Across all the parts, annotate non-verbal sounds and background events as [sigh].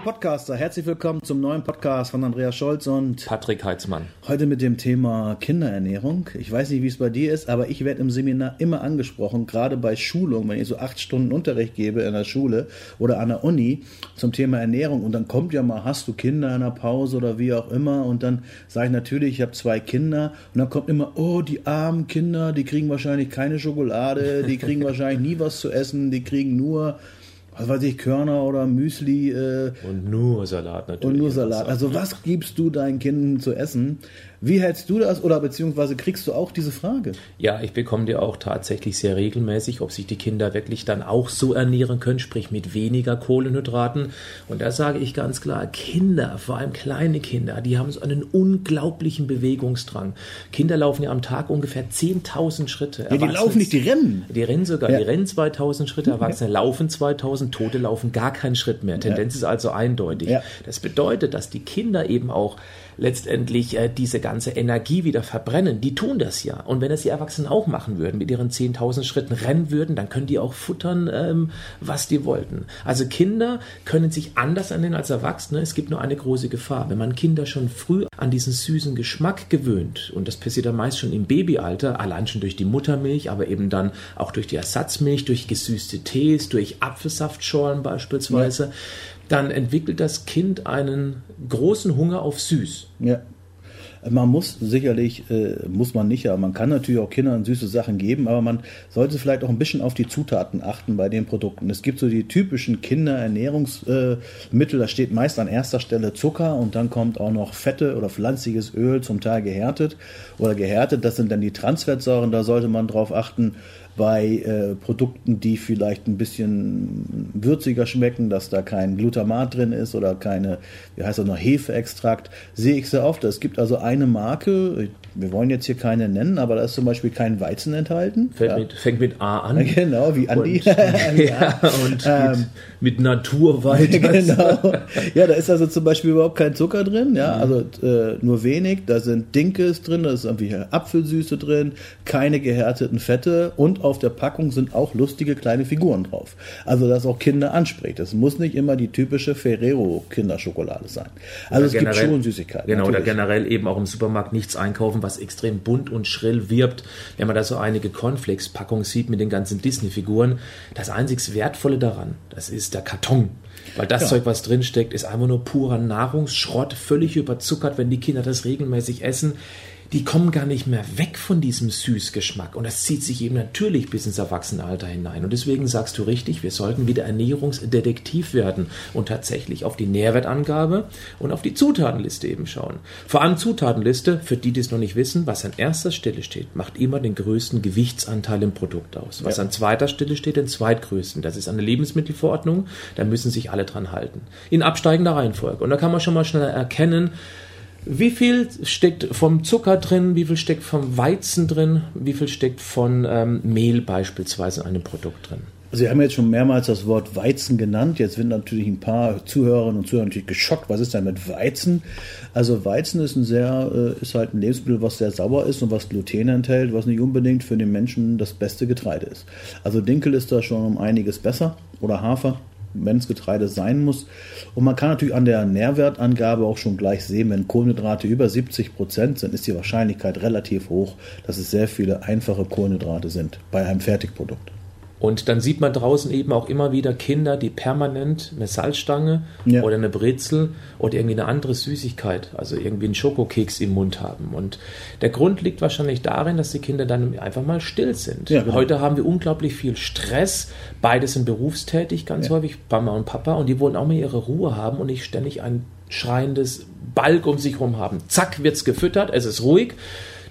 Podcaster, herzlich willkommen zum neuen Podcast von Andreas Scholz und Patrick Heitzmann. Heute mit dem Thema Kinderernährung. Ich weiß nicht, wie es bei dir ist, aber ich werde im Seminar immer angesprochen, gerade bei Schulungen, wenn ich so acht Stunden Unterricht gebe in der Schule oder an der Uni zum Thema Ernährung und dann kommt ja mal, hast du Kinder in der Pause oder wie auch immer und dann sage ich natürlich, ich habe zwei Kinder und dann kommt immer, oh, die armen Kinder, die kriegen wahrscheinlich keine Schokolade, die kriegen wahrscheinlich nie was zu essen, die kriegen nur was weiß ich, Körner oder Müsli. Äh, und nur Salat natürlich. Und nur Salat. Also was gibst du deinen Kindern zu essen? Wie hältst du das oder beziehungsweise kriegst du auch diese Frage? Ja, ich bekomme dir auch tatsächlich sehr regelmäßig, ob sich die Kinder wirklich dann auch so ernähren können, sprich mit weniger Kohlenhydraten. Und da sage ich ganz klar, Kinder, vor allem kleine Kinder, die haben so einen unglaublichen Bewegungsdrang. Kinder laufen ja am Tag ungefähr 10.000 Schritte. Ja, die laufen nicht, die rennen. Die rennen sogar, ja. die rennen 2.000 Schritte, Erwachsene ja. laufen 2.000, Tote laufen gar keinen Schritt mehr. Tendenz ist also eindeutig. Das bedeutet, dass die Kinder eben auch letztendlich äh, diese ganze Energie wieder verbrennen. Die tun das ja. Und wenn es die Erwachsenen auch machen würden, mit ihren 10.000 Schritten rennen würden, dann können die auch futtern, ähm, was die wollten. Also Kinder können sich anders ernähren als Erwachsene. Es gibt nur eine große Gefahr. Wenn man Kinder schon früh an diesen süßen Geschmack gewöhnt, und das passiert dann meist schon im Babyalter, allein schon durch die Muttermilch, aber eben dann auch durch die Ersatzmilch, durch gesüßte Tees, durch Apfelsaftschorlen beispielsweise, ja dann entwickelt das Kind einen großen Hunger auf süß. Ja. Man muss sicherlich, äh, muss man nicht, aber man kann natürlich auch Kindern süße Sachen geben, aber man sollte vielleicht auch ein bisschen auf die Zutaten achten bei den Produkten. Es gibt so die typischen Kinderernährungsmittel, da steht meist an erster Stelle Zucker und dann kommt auch noch Fette oder pflanzliches Öl, zum Teil gehärtet oder gehärtet. Das sind dann die Transfettsäuren, da sollte man drauf achten bei äh, Produkten, die vielleicht ein bisschen würziger schmecken, dass da kein Glutamat drin ist oder keine, wie heißt das noch, Hefeextrakt, sehe ich sehr oft. Es gibt also eine Marke, wir wollen jetzt hier keine nennen, aber da ist zum Beispiel kein Weizen enthalten. Fängt, ja. mit, fängt mit A an. [laughs] Genau, wie Andi. [laughs] Und, ja, und ähm, mit, mit Naturweizen. [laughs] Genau. Ja, da ist also zum Beispiel überhaupt kein Zucker drin, ja, mhm. also äh, nur wenig. Da sind Dinkes drin, da ist irgendwie Apfelsüße drin, keine gehärteten Fette und auf der Packung sind auch lustige kleine Figuren drauf. Also, dass auch Kinder anspricht. Es muss nicht immer die typische Ferrero-Kinderschokolade sein. Also, oder es generell, gibt schon Süßigkeiten. Genau, natürlich. oder generell eben auch im Supermarkt nichts einkaufen was extrem bunt und schrill wirbt. Wenn man da so einige Cornflakes-Packungen sieht mit den ganzen Disney-Figuren, das einzig Wertvolle daran, das ist der Karton. Weil das ja. Zeug, was drinsteckt, ist einfach nur purer Nahrungsschrott, völlig überzuckert, wenn die Kinder das regelmäßig essen die kommen gar nicht mehr weg von diesem Süßgeschmack. Und das zieht sich eben natürlich bis ins Erwachsenenalter hinein. Und deswegen sagst du richtig, wir sollten wieder Ernährungsdetektiv werden und tatsächlich auf die Nährwertangabe und auf die Zutatenliste eben schauen. Vor allem Zutatenliste, für die, die es noch nicht wissen, was an erster Stelle steht, macht immer den größten Gewichtsanteil im Produkt aus. Was ja. an zweiter Stelle steht, den zweitgrößten. Das ist eine Lebensmittelverordnung, da müssen sich alle dran halten. In absteigender Reihenfolge. Und da kann man schon mal schneller erkennen, wie viel steckt vom Zucker drin? Wie viel steckt vom Weizen drin? Wie viel steckt von ähm, Mehl beispielsweise in einem Produkt drin? Sie haben jetzt schon mehrmals das Wort Weizen genannt. Jetzt sind natürlich ein paar Zuhörerinnen und Zuhörer natürlich geschockt. Was ist denn mit Weizen? Also Weizen ist ein sehr, äh, ist halt ein Lebensmittel, was sehr sauer ist und was Gluten enthält, was nicht unbedingt für den Menschen das beste Getreide ist. Also Dinkel ist da schon um einiges besser oder Hafer wenn es Getreide sein muss. Und man kann natürlich an der Nährwertangabe auch schon gleich sehen, wenn Kohlenhydrate über 70 Prozent sind, ist die Wahrscheinlichkeit relativ hoch, dass es sehr viele einfache Kohlenhydrate sind bei einem Fertigprodukt. Und dann sieht man draußen eben auch immer wieder Kinder, die permanent eine Salzstange ja. oder eine Brezel oder irgendwie eine andere Süßigkeit, also irgendwie einen Schokokeks im Mund haben. Und der Grund liegt wahrscheinlich darin, dass die Kinder dann einfach mal still sind. Ja, genau. Heute haben wir unglaublich viel Stress. Beide sind berufstätig, ganz ja. häufig, Mama und Papa, und die wollen auch mal ihre Ruhe haben und nicht ständig ein schreiendes Balk um sich herum haben. Zack, wird's gefüttert, es ist ruhig.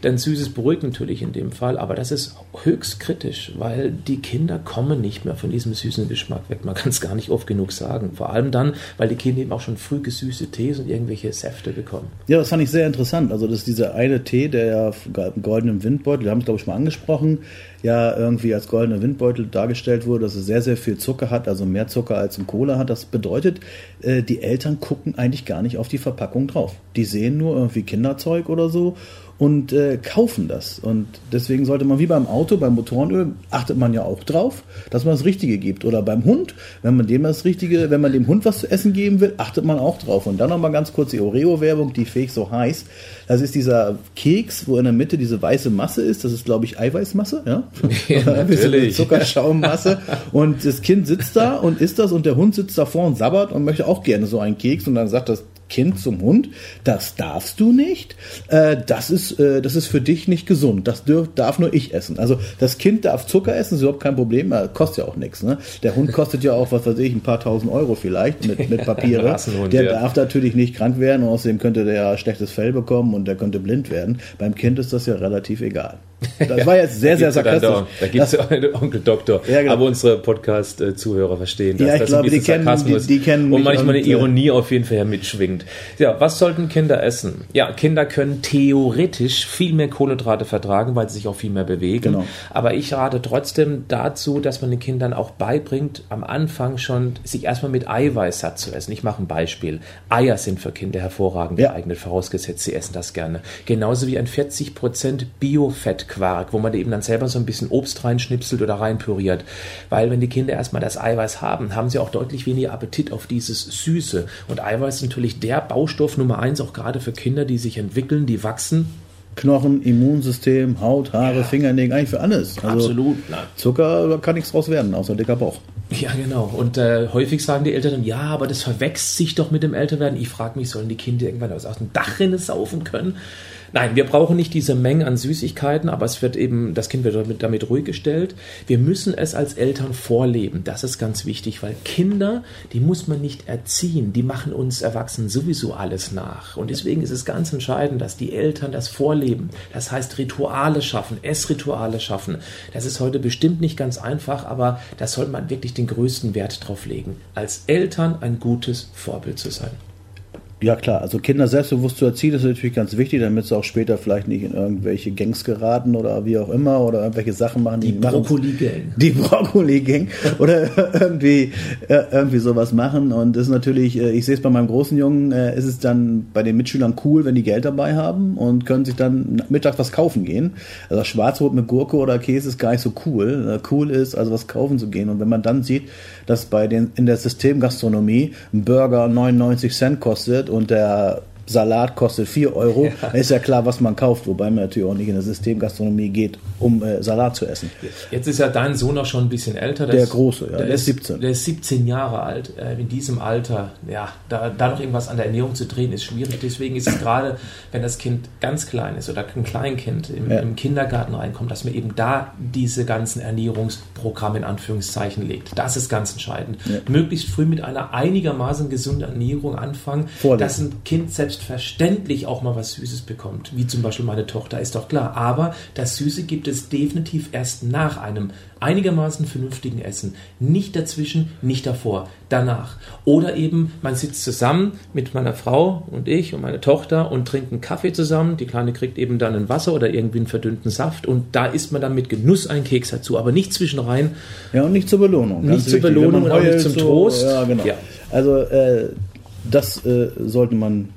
Denn Süßes beruhigt natürlich in dem Fall, aber das ist höchst kritisch, weil die Kinder kommen nicht mehr von diesem süßen Geschmack weg. Man kann es gar nicht oft genug sagen. Vor allem dann, weil die Kinder eben auch schon früh gesüßte Tees und irgendwelche Säfte bekommen. Ja, das fand ich sehr interessant. Also das ist dieser eine Tee, der ja im goldenen Windbeutel, wir haben es glaube ich mal angesprochen, ja irgendwie als goldener Windbeutel dargestellt wurde, dass es sehr, sehr viel Zucker hat, also mehr Zucker als im Cola hat. Das bedeutet, äh, die Eltern gucken eigentlich gar nicht auf die Verpackung drauf. Die sehen nur irgendwie Kinderzeug oder so und äh, kaufen das. Und deswegen sollte man wie beim Auto, beim Motorenöl, achtet man ja auch drauf, dass man das Richtige gibt. Oder beim Hund, wenn man dem das Richtige, wenn man dem Hund was zu essen geben will, achtet man auch drauf. Und dann nochmal ganz kurz die Oreo-Werbung, die fähig so heiß. Das ist dieser Keks, wo in der Mitte diese weiße Masse ist. Das ist, glaube ich, Eiweißmasse, ja? [laughs] Ja, [laughs] natürlich. Zuckerschaumasse. und das Kind sitzt da und isst das und der Hund sitzt davor und sabbert und möchte auch gerne so einen Keks. Und dann sagt das Kind zum Hund, das darfst du nicht, äh, das, ist, äh, das ist für dich nicht gesund, das dürf, darf nur ich essen. Also das Kind darf Zucker essen, ist überhaupt kein Problem, äh, kostet ja auch nichts. Ne? Der Hund kostet ja auch, was weiß ich, ein paar tausend Euro vielleicht mit, mit Papiere. [laughs] der ja. darf natürlich nicht krank werden und außerdem könnte der ja schlechtes Fell bekommen und der könnte blind werden. Beim Kind ist das ja relativ egal. Das [laughs] war jetzt sehr, sehr sarkastisch. Da, gibt es [laughs] einen Onkel Doktor. Ja, genau. Aber unsere Podcast-Zuhörer verstehen das. Ja, ich glaube, die kennen, die, die kennen Und manchmal eine äh, Ironie auf jeden Fall mitschwingt. Ja, was sollten Kinder essen? Ja, Kinder können theoretisch viel mehr Kohlenhydrate vertragen, weil sie sich auch viel mehr bewegen. Genau. Aber ich rate trotzdem dazu, dass man den Kindern auch beibringt, am Anfang schon sich erstmal mit Eiweiß satt zu essen. Ich mache ein Beispiel. Eier sind für Kinder hervorragend ja. geeignet, vorausgesetzt, sie essen das gerne. Genauso wie ein 40% Biofett Quark, wo man eben dann selber so ein bisschen Obst reinschnipselt oder reinpüriert. Weil wenn die Kinder erstmal das Eiweiß haben, haben sie auch deutlich weniger Appetit auf dieses Süße. Und Eiweiß ist natürlich der Baustoff Nummer eins, auch gerade für Kinder, die sich entwickeln, die wachsen. Knochen, Immunsystem, Haut, Haare, ja. Fingernägel, eigentlich für alles. Also Absolut. Zucker, da kann nichts draus werden, außer dicker Bauch. Ja, genau. Und äh, häufig sagen die Eltern, ja, aber das verwechselt sich doch mit dem Älterwerden. Ich frage mich, sollen die Kinder irgendwann aus, aus dem Dachrinne saufen können? Nein, wir brauchen nicht diese Mengen an Süßigkeiten, aber es wird eben, das Kind wird damit, damit ruhig gestellt. Wir müssen es als Eltern vorleben. Das ist ganz wichtig, weil Kinder, die muss man nicht erziehen. Die machen uns Erwachsenen sowieso alles nach. Und deswegen ist es ganz entscheidend, dass die Eltern das vorleben. Das heißt, Rituale schaffen, Essrituale schaffen. Das ist heute bestimmt nicht ganz einfach, aber da sollte man wirklich den größten Wert drauf legen. Als Eltern ein gutes Vorbild zu sein. Ja klar, also Kinder selbstbewusst zu erziehen ist natürlich ganz wichtig, damit sie auch später vielleicht nicht in irgendwelche Gangs geraten oder wie auch immer oder irgendwelche Sachen machen. Die, die Brokkoli-Gang. Die Brokkoli-Gang [laughs] oder irgendwie, äh, irgendwie sowas machen. Und das ist natürlich, äh, ich sehe es bei meinem großen Jungen, äh, ist es dann bei den Mitschülern cool, wenn die Geld dabei haben und können sich dann mittags was kaufen gehen. Also Schwarzbrot mit Gurke oder Käse ist gar nicht so cool. Cool ist, also was kaufen zu gehen. Und wenn man dann sieht, dass bei den in der Systemgastronomie ein Burger 99 Cent kostet und der Salat kostet 4 Euro, ja. ist ja klar, was man kauft, wobei man natürlich auch nicht in der Systemgastronomie geht, um äh, Salat zu essen. Jetzt ist ja dein Sohn auch schon ein bisschen älter. Der, der ist, Große, ja, der, der ist 17. Der ist 17 Jahre alt. Äh, in diesem Alter, ja, da, da noch irgendwas an der Ernährung zu drehen, ist schwierig. Deswegen ist es [clears throat] gerade, wenn das Kind ganz klein ist oder ein Kleinkind im, ja. im Kindergarten reinkommt, dass man eben da diese ganzen Ernährungsprogramme in Anführungszeichen legt. Das ist ganz entscheidend. Ja. Möglichst früh mit einer einigermaßen gesunden Ernährung anfangen, Vorlesen. dass ein Kind selbst selbstverständlich auch mal was Süßes bekommt, wie zum Beispiel meine Tochter, ist doch klar. Aber das Süße gibt es definitiv erst nach einem einigermaßen vernünftigen Essen. Nicht dazwischen, nicht davor, danach. Oder eben, man sitzt zusammen mit meiner Frau und ich und meine Tochter und trinkt einen Kaffee zusammen. Die Kleine kriegt eben dann ein Wasser oder irgendwie einen verdünnten Saft und da isst man dann mit Genuss einen Keks dazu, aber nicht zwischenrein. Ja, und nicht zur Belohnung. Nicht zur Belohnung und auch nicht zum so, Trost. Ja, genau. Ja. Also, äh, das äh, sollte man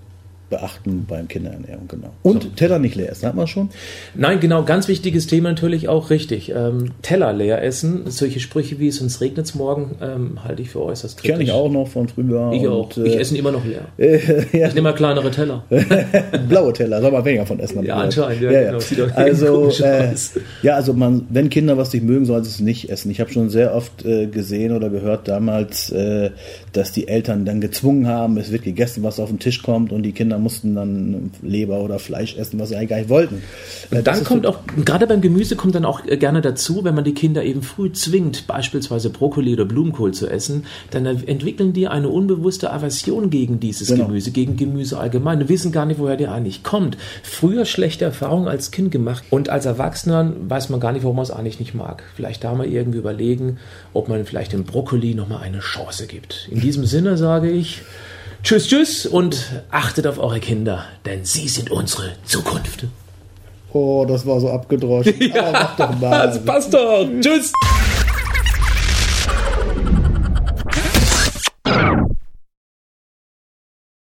beachten beim Kinderernährung, genau. Und so. Teller nicht leer essen, hat man schon? Nein, genau, ganz wichtiges Thema natürlich auch richtig. Ähm, Teller leer essen, solche Sprüche wie sonst regnet es morgen, ähm, halte ich für äußerst kritisch. Kenne ich auch noch von früher. Ich und, auch. Ich äh, esse immer noch leer. Äh, [laughs] ja. Ich nehme mal kleinere Teller. [laughs] Blaue Teller, soll man weniger von essen. Ja, anscheinend, ja, ja, genau. Sieht also, [laughs] äh, ja, also man, wenn Kinder was nicht mögen, sollen sie es nicht essen. Ich habe schon sehr oft äh, gesehen oder gehört damals, äh, dass die Eltern dann gezwungen haben, es wird gegessen, was auf den Tisch kommt und die Kinder mussten dann Leber oder Fleisch essen, was sie eigentlich gar nicht wollten. Und äh, dann kommt auch, gerade beim Gemüse kommt dann auch gerne dazu, wenn man die Kinder eben früh zwingt, beispielsweise Brokkoli oder Blumenkohl zu essen, dann entwickeln die eine unbewusste Aversion gegen dieses genau. Gemüse, gegen Gemüse allgemein. Die wissen gar nicht, woher der eigentlich kommt. Früher schlechte Erfahrungen als Kind gemacht und als Erwachsener weiß man gar nicht, warum man es eigentlich nicht mag. Vielleicht da mal irgendwie überlegen, ob man vielleicht dem Brokkoli nochmal eine Chance gibt. In diesem Sinne sage ich, Tschüss, tschüss und achtet auf eure Kinder, denn sie sind unsere Zukunft. Oh, das war so abgedroschen. [laughs] ja, mach doch mal. Das passt doch. tschüss.